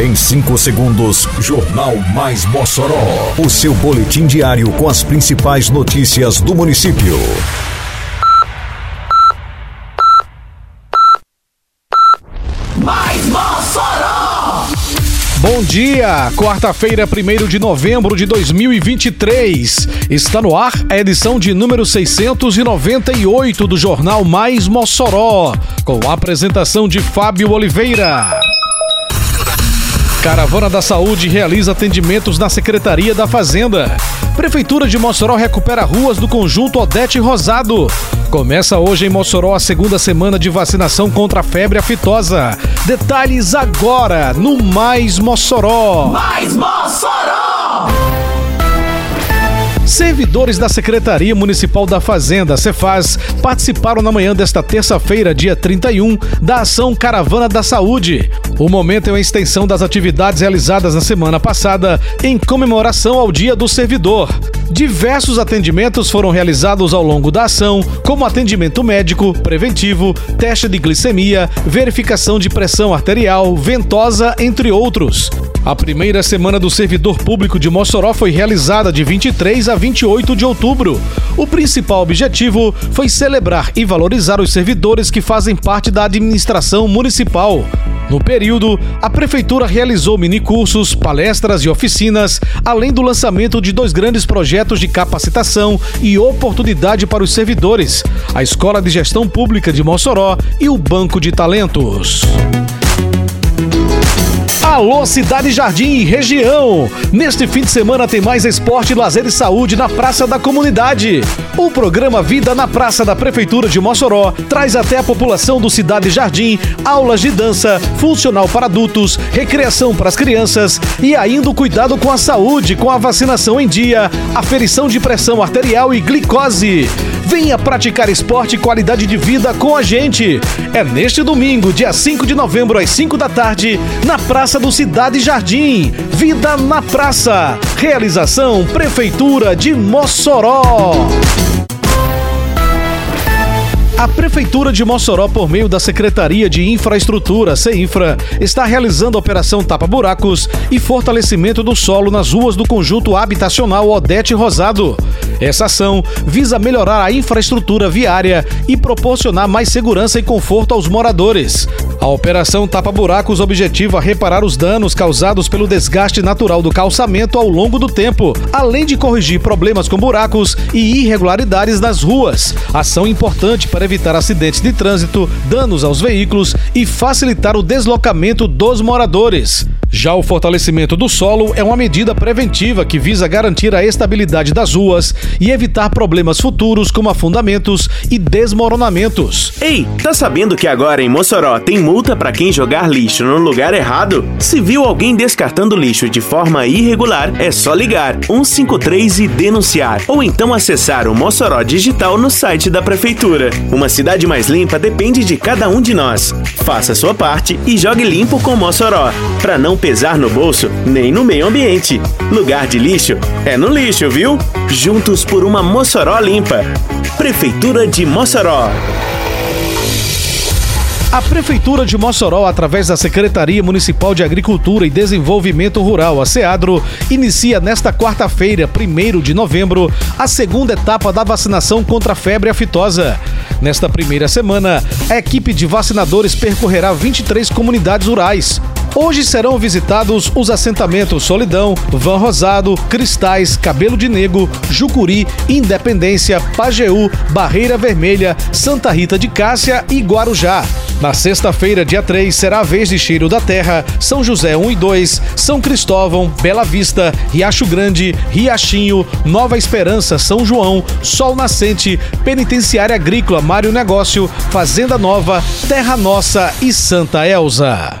Em 5 segundos, Jornal Mais Mossoró. O seu boletim diário com as principais notícias do município. Mais Mossoró! Bom dia, quarta-feira, 1 de novembro de 2023. Está no ar a edição de número 698 do Jornal Mais Mossoró, com a apresentação de Fábio Oliveira. Caravana da Saúde realiza atendimentos na Secretaria da Fazenda. Prefeitura de Mossoró recupera ruas do conjunto Odete Rosado. Começa hoje em Mossoró a segunda semana de vacinação contra a febre aftosa. Detalhes agora no Mais Mossoró. Mais Mossoró! Servidores da Secretaria Municipal da Fazenda, Cefaz, participaram na manhã desta terça-feira, dia 31, da ação Caravana da Saúde. O momento é uma extensão das atividades realizadas na semana passada em comemoração ao Dia do Servidor. Diversos atendimentos foram realizados ao longo da ação, como atendimento médico, preventivo, teste de glicemia, verificação de pressão arterial, ventosa, entre outros. A primeira semana do servidor público de Mossoró foi realizada de 23 a 28 de outubro. O principal objetivo foi celebrar e valorizar os servidores que fazem parte da administração municipal. No período, a Prefeitura realizou minicursos, palestras e oficinas, além do lançamento de dois grandes projetos de capacitação e oportunidade para os servidores: a Escola de Gestão Pública de Mossoró e o Banco de Talentos. Alô Cidade Jardim e região! Neste fim de semana tem mais esporte, lazer e saúde na Praça da Comunidade. O programa Vida na Praça da Prefeitura de Mossoró traz até a população do Cidade Jardim aulas de dança, funcional para adultos, recreação para as crianças e ainda o cuidado com a saúde, com a vacinação em dia, aferição de pressão arterial e glicose. Venha praticar esporte e qualidade de vida com a gente. É neste domingo, dia 5 de novembro, às 5 da tarde, na Praça do Cidade Jardim. Vida na Praça. Realização Prefeitura de Mossoró. A Prefeitura de Mossoró, por meio da Secretaria de Infraestrutura, CEINFRA, está realizando a Operação Tapa Buracos e fortalecimento do solo nas ruas do conjunto habitacional Odete Rosado. Essa ação visa melhorar a infraestrutura viária e proporcionar mais segurança e conforto aos moradores. A Operação Tapa Buracos objetiva reparar os danos causados pelo desgaste natural do calçamento ao longo do tempo, além de corrigir problemas com buracos e irregularidades nas ruas. Ação importante para evitar acidentes de trânsito, danos aos veículos e facilitar o deslocamento dos moradores. Já o fortalecimento do solo é uma medida preventiva que visa garantir a estabilidade das ruas e evitar problemas futuros como afundamentos e desmoronamentos. Ei, tá sabendo que agora em Mossoró tem multa para quem jogar lixo no lugar errado? Se viu alguém descartando lixo de forma irregular, é só ligar 153 e denunciar, ou então acessar o Mossoró Digital no site da prefeitura. Uma cidade mais limpa depende de cada um de nós. Faça sua parte e jogue limpo com Mossoró, para não pesar no bolso nem no meio ambiente. Lugar de lixo é no lixo, viu? Juntos por uma Mossoró limpa. Prefeitura de Mossoró. A Prefeitura de Mossoró, através da Secretaria Municipal de Agricultura e Desenvolvimento Rural, a SEADRO, inicia nesta quarta-feira, 1 de novembro, a segunda etapa da vacinação contra a febre aftosa. Nesta primeira semana, a equipe de vacinadores percorrerá 23 comunidades rurais. Hoje serão visitados os assentamentos Solidão, Van Rosado, Cristais, Cabelo de Negro, Jucuri, Independência, Pajeú, Barreira Vermelha, Santa Rita de Cássia e Guarujá. Na sexta-feira, dia 3, será a vez de Cheiro da Terra, São José 1 e 2, São Cristóvão, Bela Vista, Riacho Grande, Riachinho, Nova Esperança, São João, Sol Nascente, Penitenciária Agrícola Mário Negócio, Fazenda Nova, Terra Nossa e Santa Elza.